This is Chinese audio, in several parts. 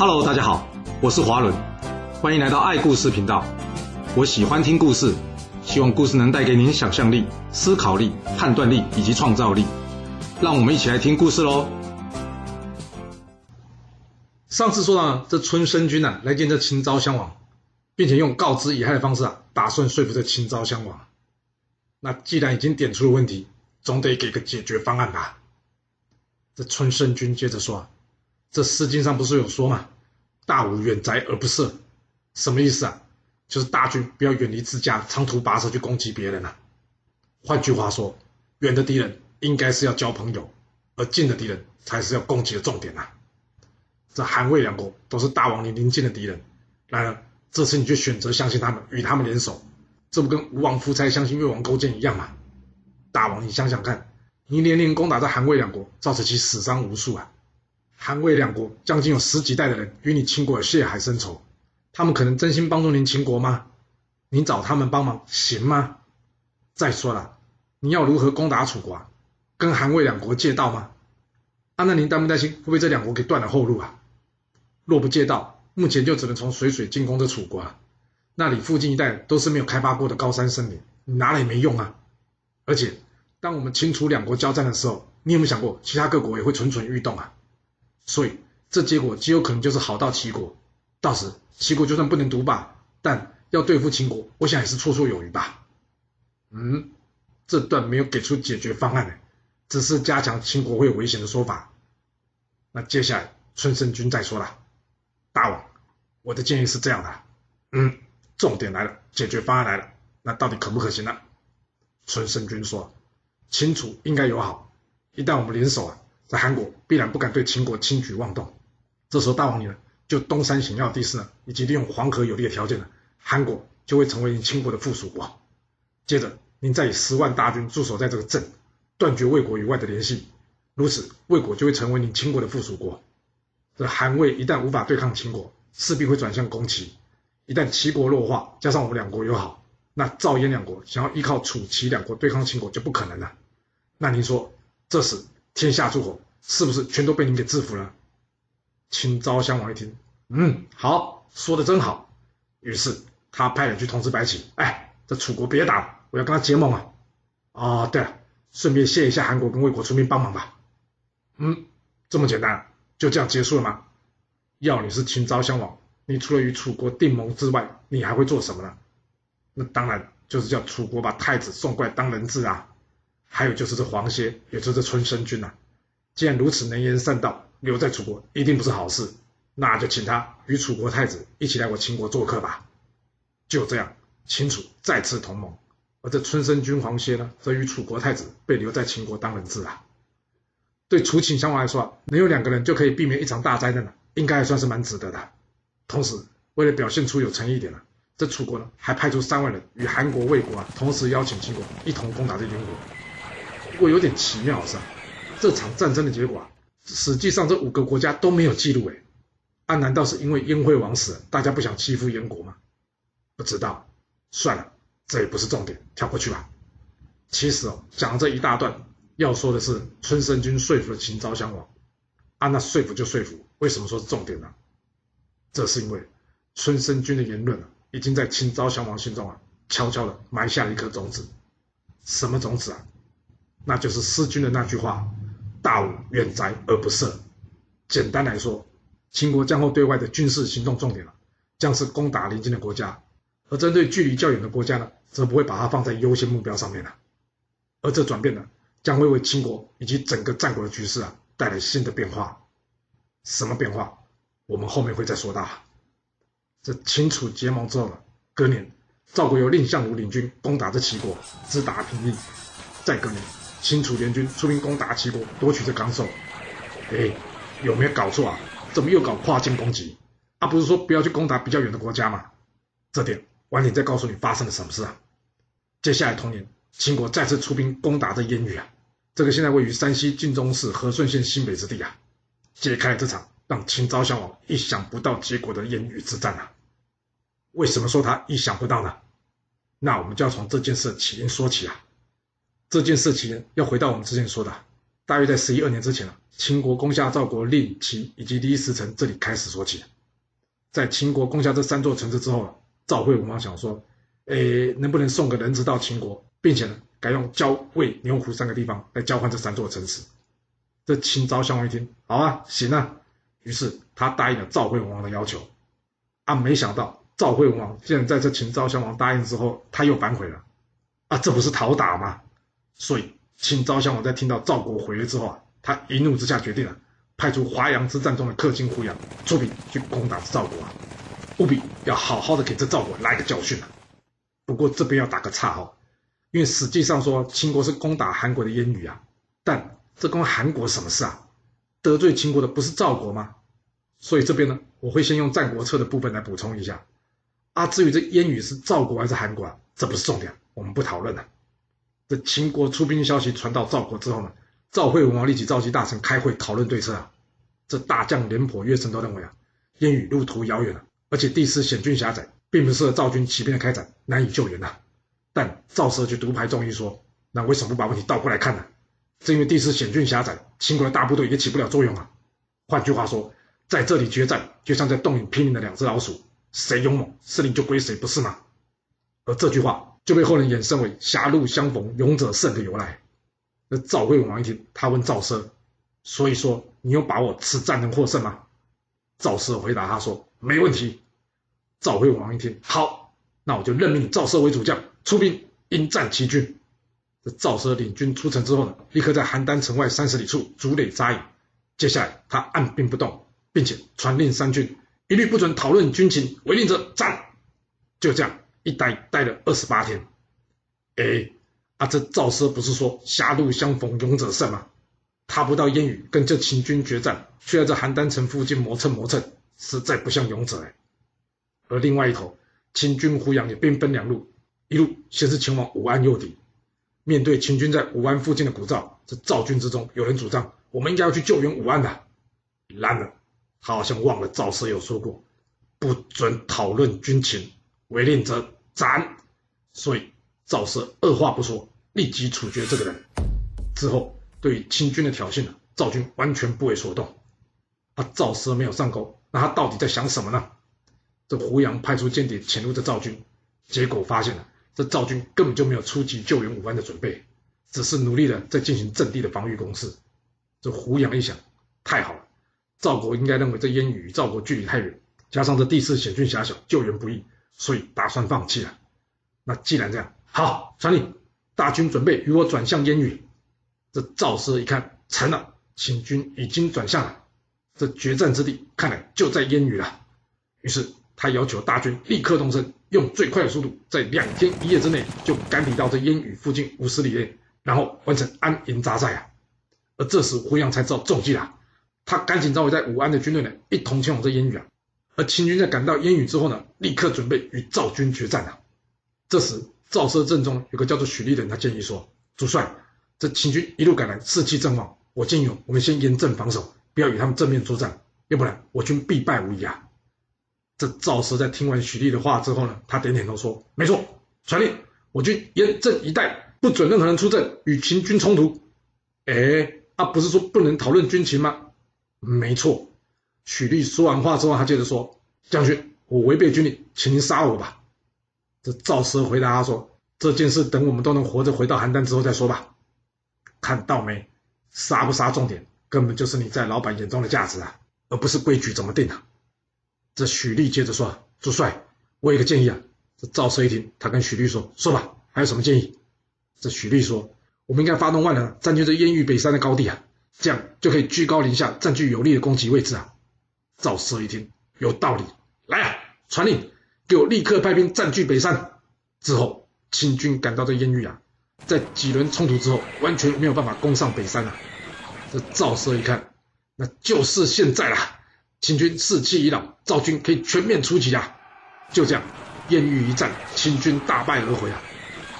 Hello，大家好，我是华伦，欢迎来到爱故事频道。我喜欢听故事，希望故事能带给您想象力、思考力、判断力以及创造力。让我们一起来听故事喽。上次说到呢，这春申君啊来见这秦昭襄王，并且用告知乙亥的方式啊，打算说服这秦昭襄王。那既然已经点出了问题，总得给个解决方案吧。这春申君接着说啊。这诗经上不是有说吗？大武远宅而不射，什么意思啊？就是大军不要远离自家，长途跋涉去攻击别人啊。换句话说，远的敌人应该是要交朋友，而近的敌人才是要攻击的重点啊。这韩魏两国都是大王你邻近的敌人，然而这次你却选择相信他们，与他们联手，这不跟吴王夫差相信越王勾践一样吗？大王你想想看，你连连攻打这韩魏两国，造成其死伤无数啊。韩魏两国将近有十几代的人与你秦国有血海深仇，他们可能真心帮助您秦国吗？您找他们帮忙行吗？再说了，你要如何攻打楚国？跟韩魏两国借道吗？啊，那您担不担心会被这两国给断了后路啊？若不借道，目前就只能从水水进攻这楚国啊。那里附近一带都是没有开发过的高山森林，你拿了也没用啊。而且，当我们秦楚两国交战的时候，你有没有想过其他各国也会蠢蠢欲动啊？所以，这结果极有可能就是好到齐国，到时齐国就算不能独霸，但要对付秦国，我想也是绰绰有余吧。嗯，这段没有给出解决方案呢，只是加强秦国会有危险的说法。那接下来春申君再说了，大王，我的建议是这样的，嗯，重点来了，解决方案来了，那到底可不可行呢？春申君说，秦楚应该友好，一旦我们联手啊。在韩国必然不敢对秦国轻举妄动，这时候大王你呢，就东山险要地势呢，以及利用黄河有利的条件呢，韩国就会成为你秦国的附属国。接着，您再以十万大军驻守在这个镇，断绝魏国与外的联系，如此魏国就会成为你秦国的附属国。这韩魏一旦无法对抗秦国，势必会转向攻齐。一旦齐国弱化，加上我们两国友好，那赵燕两国想要依靠楚齐两国对抗秦国就不可能了。那您说，这时？天下诸侯是不是全都被您给制服了？秦昭襄王一听，嗯，好，说的真好。于是他派人去通知白起，哎，这楚国别打了，我要跟他结盟啊。哦，对了，顺便谢一下韩国跟魏国出兵帮忙吧。嗯，这么简单，就这样结束了吗？要你是秦昭襄王，你除了与楚国订盟之外，你还会做什么呢？那当然就是叫楚国把太子送过来当人质啊。还有就是这黄歇，也就是这春申君呐、啊，既然如此能言善道，留在楚国一定不是好事，那就请他与楚国太子一起来我秦国做客吧。就这样，秦楚再次同盟，而这春申君黄歇呢，则与楚国太子被留在秦国当人质啊。对楚秦双方来说啊，能有两个人就可以避免一场大灾难了，应该还算是蛮值得的。同时，为了表现出有诚意一点了，这楚国呢，还派出三万人与韩国、魏国啊，同时邀请秦国一同攻打这燕国。不过有点奇妙是吧？这场战争的结果，实际上这五个国家都没有记录诶。啊，难道是因为燕惠王死了，大家不想欺负燕国吗？不知道，算了，这也不是重点，跳过去吧。其实哦，讲这一大段，要说的是春申君说服了秦昭襄王。啊，那说服就说服，为什么说是重点呢？这是因为春申君的言论啊，已经在秦昭襄王心中啊，悄悄的埋下了一颗种子。什么种子啊？那就是诗君的那句话：“大武远宅而不射。”简单来说，秦国将后对外的军事行动重点了，将是攻打邻近的国家，而针对距离较远的国家呢，则不会把它放在优先目标上面了。而这转变呢，将会为秦国以及整个战国的局势啊带来新的变化。什么变化？我们后面会再说到。这秦楚结盟之后呢，隔年赵国由蔺相如领军攻打这齐国，直打平邑。再隔年。秦楚联军出兵攻打齐国，夺取这冈寿。哎，有没有搞错啊？怎么又搞跨境攻击？啊，不是说不要去攻打比较远的国家吗？这点晚点再告诉你发生了什么事啊。接下来同年，秦国再次出兵攻打这燕域啊，这个现在位于山西晋中市和顺县新北之地啊，揭开了这场让秦昭襄王意想不到结果的燕域之战啊。为什么说他意想不到呢？那我们就要从这件事的起因说起啊。这件事情要回到我们之前说的，大约在十一二年之前啊，秦国攻下赵国令、齐以及离石城这里开始说起。在秦国攻下这三座城池之后啊，赵惠文王想说，诶，能不能送个人质到秦国，并且呢，改用交魏牛胡三个地方来交换这三座城池。这秦昭襄王一听，好啊，行啊，于是他答应了赵惠文王的要求。啊，没想到赵惠文王竟然在这秦昭襄王答应之后，他又反悔了。啊，这不是讨打吗？所以。秦昭襄王在听到赵国毁了之后啊，他一怒之下决定了，派出华阳之战中的氪金胡杨出兵去攻打赵国啊，务必要好好的给这赵国来个教训啊。不过这边要打个岔哈，因为实际上说秦国是攻打韩国的燕羽啊，但这关韩国什么事啊？得罪秦国的不是赵国吗？所以这边呢，我会先用《战国策》的部分来补充一下。啊，至于这燕羽是赵国还是韩国啊，这不是重点，我们不讨论了。这秦国出兵消息传到赵国之后呢，赵惠文王立即召集大臣开会讨论对策啊。这大将廉颇、乐乘都认为啊，燕羽路途遥远啊，而且地势险峻狭窄，并不适合赵军骑兵的开展，难以救援呐、但赵奢却独排众议说，那为什么不把问题倒过来看呢？正因为地势险峻狭窄，秦国的大部队也起不了作用啊。换句话说，在这里决战，就像在洞里拼命的两只老鼠，谁勇猛，势力就归谁，不是吗？而这句话。就被后人衍生为“狭路相逢勇者胜”的由来。那赵惠文王一听，他问赵奢：“所以说，你有把握此战能获胜吗？”赵奢回答他说：“没问题。”赵惠文王一听，好，那我就任命赵奢为主将，出兵迎战齐军。这赵奢领军出城之后呢，立刻在邯郸城外三十里处筑垒扎营。接下来，他按兵不动，并且传令三军，一律不准讨论军情，违令者斩。就这样。一待待了二十八天，哎，啊，这赵奢不是说狭路相逢勇者胜吗？他不到燕羽跟这秦军决战，却在这邯郸城附近磨蹭磨蹭，实在不像勇者哎。而另外一头，秦军胡杨也兵分两路，一路先是前往武安诱敌。面对秦军在武安附近的鼓噪，这赵军之中有人主张，我们应该要去救援武安的。然而，他好像忘了赵奢有说过，不准讨论军情。违令者斩，所以赵奢二话不说，立即处决这个人。之后，对于秦军的挑衅呢，赵军完全不为所动。啊，赵奢没有上钩，那他到底在想什么呢？这胡杨派出间谍潜入这赵军，结果发现了这赵军根本就没有出击救援武安的准备，只是努力的在进行阵地的防御攻势。这胡杨一想，太好了，赵国应该认为这燕羽与赵国距离太远，加上这地势险峻狭小，救援不易。所以打算放弃了。那既然这样，好，传令大军准备与我转向烟雨。这赵奢一看，成了，秦军已经转向了，这决战之地看来就在烟雨了。于是他要求大军立刻动身，用最快的速度，在两天一夜之内就赶抵到这烟雨附近五十里内，然后完成安营扎寨啊。而这时胡杨才知道中计了，他赶紧召回在武安的军队呢，一同前往这烟雨啊。而秦军在赶到烟雨之后呢，立刻准备与赵军决战啊。这时赵奢阵中有个叫做许立的人，他建议说：“主帅，这秦军一路赶来，士气正旺，我建议我们先严阵防守，不要与他们正面作战，要不然我军必败无疑啊。”这赵奢在听完许力的话之后呢，他点点头说：“没错，传令我军严阵以待，不准任何人出阵与秦军冲突。”哎，他不是说不能讨论军情吗？没错。许力说完话之后，他接着说：“将军，我违背军令，请您杀我吧。”这赵奢回答他说：“这件事等我们都能活着回到邯郸之后再说吧。”看到没？杀不杀重点，根本就是你在老板眼中的价值啊，而不是规矩怎么定啊。这许力接着说：“主帅，我有个建议啊。”这赵奢一听，他跟许力说：“说吧，还有什么建议？”这许力说：“我们应该发动万人占据这燕羽北山的高地啊，这样就可以居高临下，占据有利的攻击位置啊。”赵奢一听有道理，来啊，传令给我立刻派兵占据北山。之后，秦军赶到这燕域啊，在几轮冲突之后，完全没有办法攻上北山啊。这赵奢一看，那就是现在了。秦军士气已老，赵军可以全面出击啊。就这样，燕羽一战，秦军大败而回啊。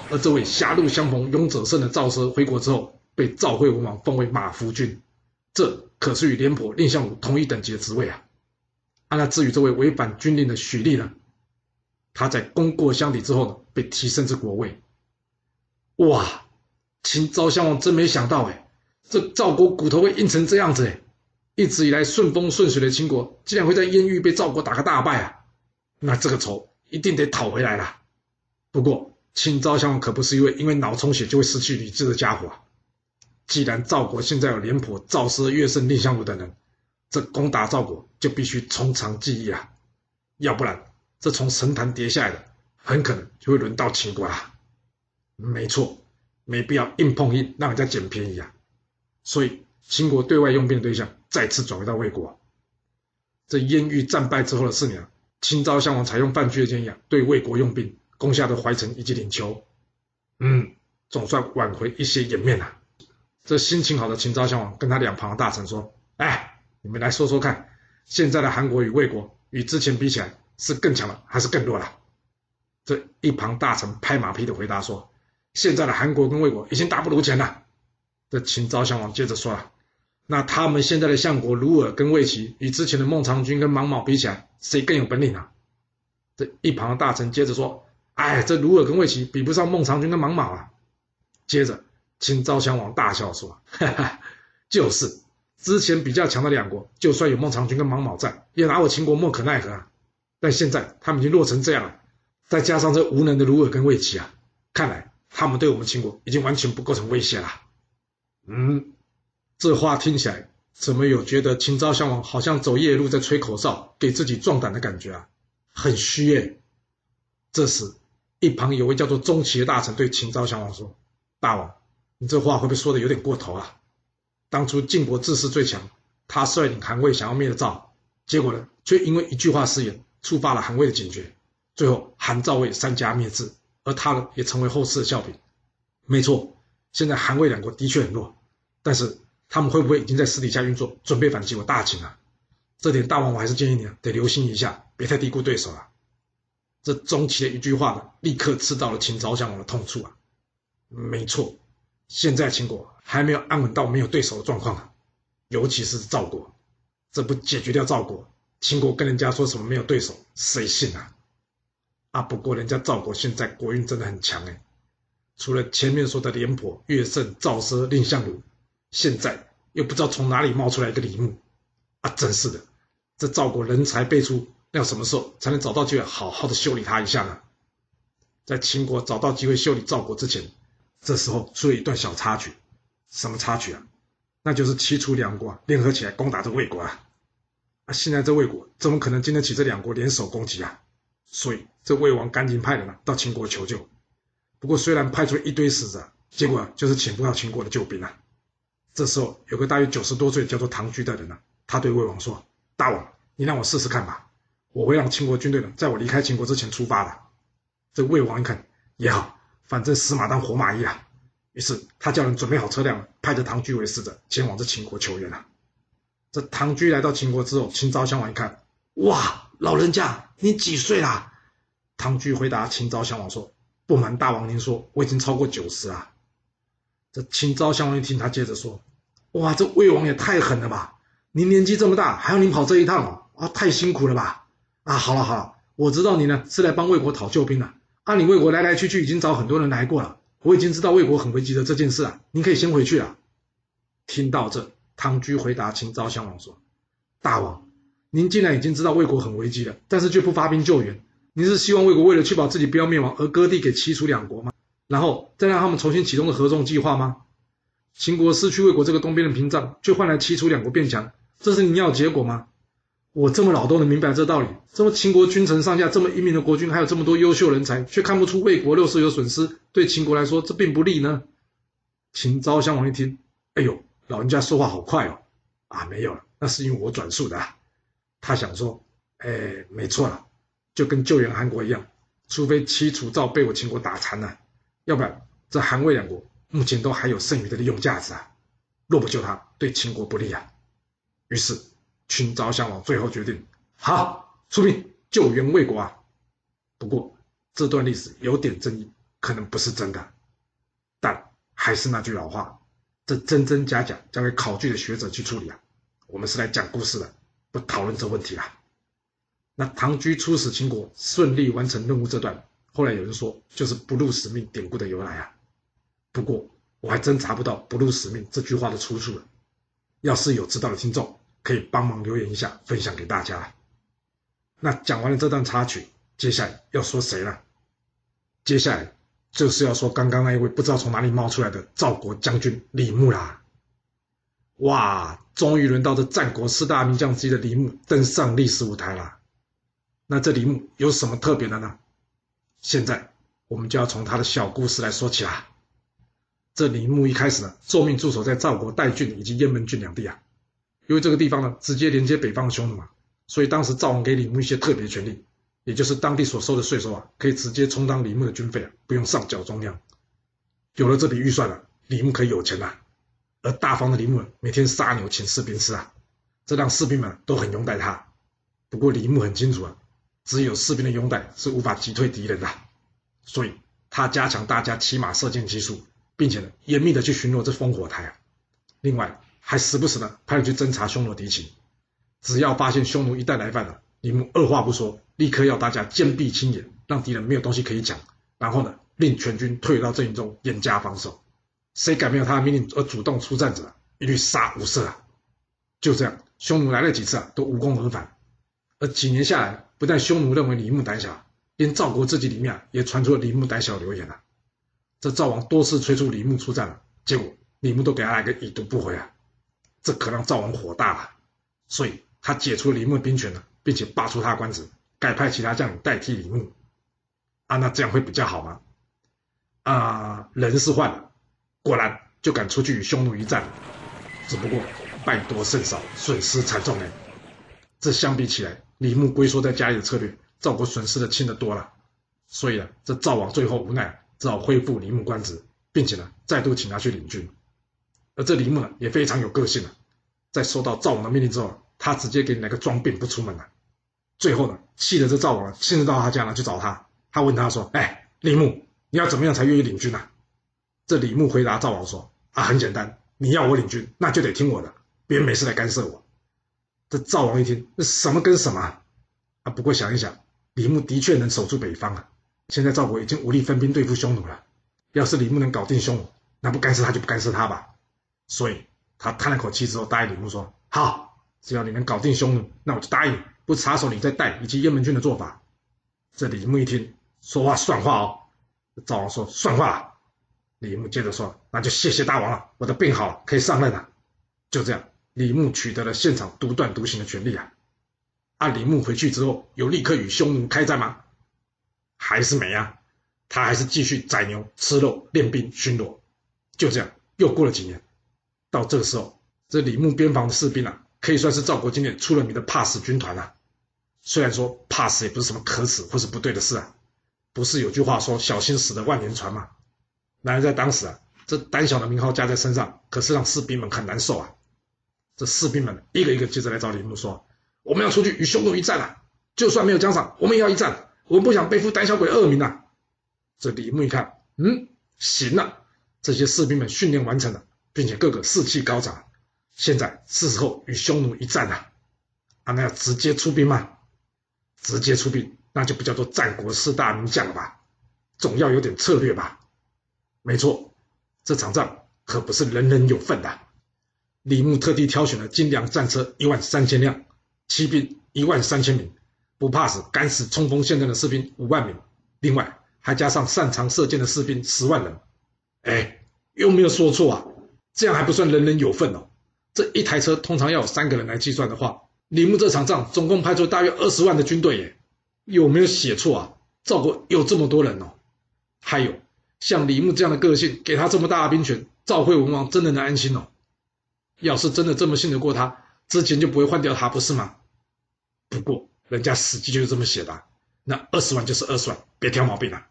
而这位狭路相逢勇者胜的赵奢回国之后，被赵惠文王封为马服君，这可是与廉颇、蔺相如同一等级的职位啊。啊、那至于这位违反军令的许力呢？他在功过相抵之后呢，被提升至国尉。哇，秦昭襄王真没想到哎，这赵国骨头会硬成这样子哎！一直以来顺风顺水的秦国，竟然会在燕域被赵国打个大败啊！那这个仇一定得讨回来了。不过秦昭襄王可不是一位因为脑充血就会失去理智的家伙啊！既然赵国现在有廉颇、赵奢、乐胜、蔺相如等人，这攻打赵国就必须从长计议啊！要不然这从神坛跌下来的，很可能就会轮到秦国啊！没错，没必要硬碰硬，让人家捡便宜啊！所以秦国对外用兵的对象再次转回到魏国。这燕域战败之后的四年，秦昭襄王采用范雎的建议啊，对魏国用兵，攻下的淮城以及领丘。嗯，总算挽回一些颜面了。这心情好的秦昭襄王跟他两旁的大臣说：“哎，你们来说说看，现在的韩国与魏国与之前比起来，是更强了还是更弱了？”这一旁大臣拍马屁的回答说。现在的韩国跟魏国已经大不如前了。这秦昭襄王接着说了：“那他们现在的相国鲁尔跟魏齐，与之前的孟尝君跟芒卯比起来，谁更有本领啊？”这一旁的大臣接着说：“哎，这鲁尔跟魏齐比不上孟尝君跟芒卯啊。”接着秦昭襄王大笑说：“哈哈，就是之前比较强的两国，就算有孟尝君跟芒卯在，也拿我秦国莫可奈何啊。但现在他们已经弱成这样了，再加上这无能的鲁尔跟魏齐啊，看来。”他们对我们秦国已经完全不构成威胁了。嗯，这话听起来怎么有觉得秦昭襄王好像走夜路在吹口哨，给自己壮胆的感觉啊？很虚耶。这时，一旁有位叫做钟齐的大臣对秦昭襄王说：“大王，你这话会不会说的有点过头啊？当初晋国自恃最强，他率领韩魏想要灭赵，结果呢，却因为一句话失言，触发了韩魏的警觉，最后韩赵魏三家灭赵。”而他呢，也成为后世的笑柄。没错，现在韩魏两国的确很弱，但是他们会不会已经在私底下运作，准备反击我大秦啊？这点大王我还是建议你啊，得留心一下，别太低估对手了。这钟齐的一句话呢，立刻刺到了秦昭襄王的痛处啊。没错，现在秦国还没有安稳到没有对手的状况啊，尤其是赵国，这不解决掉赵国，秦国跟人家说什么没有对手，谁信啊？啊，不过人家赵国现在国运真的很强哎，除了前面说的廉颇、乐胜、赵奢、蔺相如，现在又不知道从哪里冒出来一个李牧，啊，真是的，这赵国人才辈出，要什么时候才能找到机会好好的修理他一下呢？在秦国找到机会修理赵国之前，这时候出了一段小插曲，什么插曲啊？那就是齐楚两国联合起来攻打这魏国啊！啊，现在这魏国怎么可能经得起这两国联手攻击啊？所以，这魏王赶紧派人到秦国求救。不过，虽然派出一堆使者，结果就是请不到秦国的救兵啊。这时候，有个大约九十多岁叫做唐雎的人呢，他对魏王说：“大王，你让我试试看吧，我会让秦国军队呢，在我离开秦国之前出发的。”这魏王一看也好，反正死马当活马医啊。于是，他叫人准备好车辆，派着唐雎为使者前往这秦国求援啊。这唐雎来到秦国之后，秦昭襄王一看，哇！老人家，你几岁啦？唐雎回答秦昭襄王说：“不瞒大王您说，我已经超过九十了。”这秦昭襄王一听，他接着说：“哇，这魏王也太狠了吧！您年纪这么大，还要您跑这一趟哦，啊，太辛苦了吧？啊，好了好了，我知道你呢是来帮魏国讨救兵的。按你魏国来来去去已经找很多人来过了，我已经知道魏国很危急的这件事啊，您可以先回去了。”听到这，唐雎回答秦昭襄王说：“大王。”您既然已经知道魏国很危机了，但是却不发兵救援，您是希望魏国为了确保自己不要灭亡而割地给齐楚两国吗？然后再让他们重新启动的合纵计划吗？秦国失去魏国这个东边的屏障，却换来齐楚两国变强，这是您要的结果吗？我这么老都能明白这道理，这么秦国君臣上下这么英明的国君，还有这么多优秀人才，却看不出魏国六世有损失，对秦国来说这并不利呢？秦昭襄王一听，哎呦，老人家说话好快哦！啊，没有了，那是因为我转述的。他想说：“哎，没错了，就跟救援韩国一样，除非齐楚赵被我秦国打残了，要不然这韩魏两国目前都还有剩余的利用价值啊。若不救他，对秦国不利啊。”于是秦昭襄王最后决定：“好，出兵救援魏国啊！”不过这段历史有点争议，可能不是真的。但还是那句老话，这真真假假交给考据的学者去处理啊。我们是来讲故事的。不讨论这问题了。那唐雎出使秦国，顺利完成任务这段，后来有人说就是不辱使命典故的由来啊。不过我还真查不到“不辱使命”这句话的出处了。要是有知道的听众，可以帮忙留言一下，分享给大家。那讲完了这段插曲，接下来要说谁呢？接下来就是要说刚刚那一位不知道从哪里冒出来的赵国将军李牧啦。哇，终于轮到这战国四大名将之一的李牧登上历史舞台了。那这李牧有什么特别的呢？现在我们就要从他的小故事来说起啦。这李牧一开始呢，受命驻守在赵国代郡以及雁门郡两地啊，因为这个地方呢，直接连接北方的匈奴嘛，所以当时赵王给李牧一些特别权利，也就是当地所收的税收啊，可以直接充当李牧的军费啊，不用上缴中央。有了这笔预算了，李牧可以有钱了。而大方的李牧每天杀牛请士兵吃啊，这让士兵们都很拥戴他。不过李牧很清楚啊，只有士兵的拥戴是无法击退敌人的，所以他加强大家骑马射箭技术，并且呢严密的去巡逻这烽火台啊。另外还时不时的派人去侦察匈奴敌情，只要发现匈奴一旦来犯了，李牧二话不说，立刻要大家坚壁清野，让敌人没有东西可以讲，然后呢令全军退到阵营中严加防守。谁敢没有他的命令而主动出战者，一律杀无赦啊！就这样，匈奴来了几次啊，都无功而返。而几年下来，不但匈奴认为李牧胆小，连赵国自己里面啊，也传出了李牧胆小的流言啊。这赵王多次催促李牧出战了，结果李牧都给他来个已读不回啊！这可让赵王火大了，所以他解除李牧的兵权了，并且罢黜他的官职，改派其他将领代替李牧。啊，那这样会比较好吗？啊，人是换了。果然就敢出去与匈奴一战，只不过败多胜少，损失惨重哎。这相比起来，李牧龟缩在家里的策略，赵国损失的轻得多了。所以啊，这赵王最后无奈，只好恢复李牧官职，并且呢，再度请他去领军。而这李牧呢，也非常有个性啊，在收到赵王的命令之后，他直接给你来个装病不出门了。最后呢，气得这赵王亲自到他家呢去找他，他问他说：“哎，李牧，你要怎么样才愿意领军啊？”这李牧回答赵王说：“啊，很简单，你要我领军，那就得听我的，别没事来干涉我。”这赵王一听，那什么跟什么啊？啊，不过想一想，李牧的确能守住北方啊。现在赵国已经无力分兵对付匈奴了，要是李牧能搞定匈奴，那不干涉他就不干涉他吧。所以他叹了口气之后，答应李牧说：“好，只要你能搞定匈奴，那我就答应不插手你在代以及雁门郡的做法。”这李牧一听，说话算话哦。赵王说：“算话。”李牧接着说：“那就谢谢大王了，我的病好了，可以上任了。”就这样，李牧取得了现场独断独行的权利啊！啊，李牧回去之后，有立刻与匈奴开战吗？还是没啊？他还是继续宰牛、吃肉、练兵、巡逻。就这样，又过了几年，到这个时候，这李牧边防的士兵啊，可以算是赵国今年出了名的怕死军团啊。虽然说怕死也不是什么可耻或是不对的事啊，不是有句话说“小心死的万年船”吗？然而在当时啊，这胆小的名号加在身上，可是让士兵们很难受啊。这士兵们一个一个接着来找李牧说：“我们要出去与匈奴一战啊！就算没有奖赏，我们也要一战。我们不想背负胆小鬼恶名啊。”这李牧一看，嗯，行了，这些士兵们训练完成了，并且个个士气高涨，现在是时候与匈奴一战了。啊，那要直接出兵吗？直接出兵，那就不叫做战国四大名将了吧？总要有点策略吧？没错，这场仗可不是人人有份的。李牧特地挑选了精良战车一万三千辆，骑兵一万三千名，不怕死、敢死冲锋陷阵的士兵五万名，另外还加上擅长射箭的士兵十万人。哎，有没有说错啊？这样还不算人人有份哦。这一台车通常要有三个人来计算的话，李牧这场仗总共派出大约二十万的军队耶，有没有写错啊？赵国有这么多人哦，还有。像李牧这样的个性，给他这么大的兵权，赵惠文王真的能安心哦？要是真的这么信得过他，之前就不会换掉他，不是吗？不过人家史记就是这么写的，那二十万就是二十万，别挑毛病了。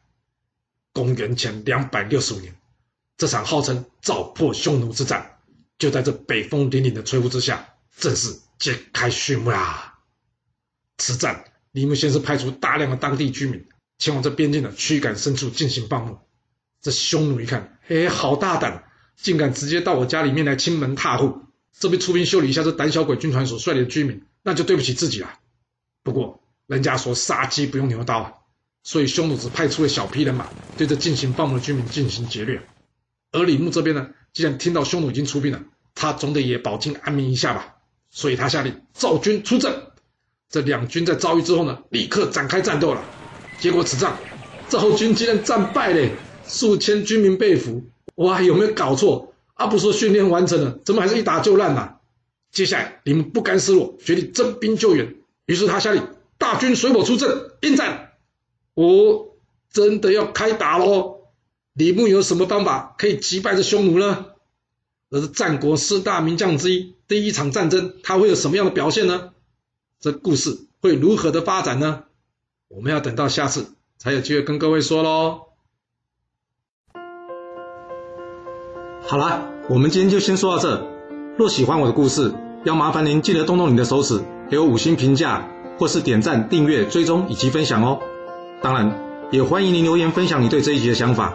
公元前两百六十五年，这场号称赵破匈奴之战，就在这北风凛凛的吹拂之下，正式揭开序幕啦。此战，李牧先是派出大量的当地居民，前往这边境的驱赶牲畜进行放牧。这匈奴一看，嘿，好大胆，竟敢直接到我家里面来侵门踏户！这边出兵修理一下这胆小鬼军团所率领的居民，那就对不起自己了。不过人家说杀鸡不用牛刀啊，所以匈奴只派出了小批人马，对这进行放牧的居民进行劫掠。而李牧这边呢，既然听到匈奴已经出兵了，他总得也保境安民一下吧，所以他下令赵军出阵。这两军在遭遇之后呢，立刻展开战斗了。结果此仗，赵军竟然战败了，数千军民被俘。哇，有没有搞错？阿、啊、不说训练完成了，怎么还是一打就烂呐？接下来，李牧不甘示弱，决定征兵救援。于是他下令大军随我出阵应战。哦，真的要开打喽！李牧有什么方法可以击败这匈奴呢？而是战国四大名将之一，第一场战争他会有什么样的表现呢？这故事会如何的发展呢？我们要等到下次才有机会跟各位说喽。好了，我们今天就先说到这。若喜欢我的故事，要麻烦您记得动动你的手指，给我五星评价，或是点赞、订阅、追踪以及分享哦。当然，也欢迎您留言分享你对这一集的想法，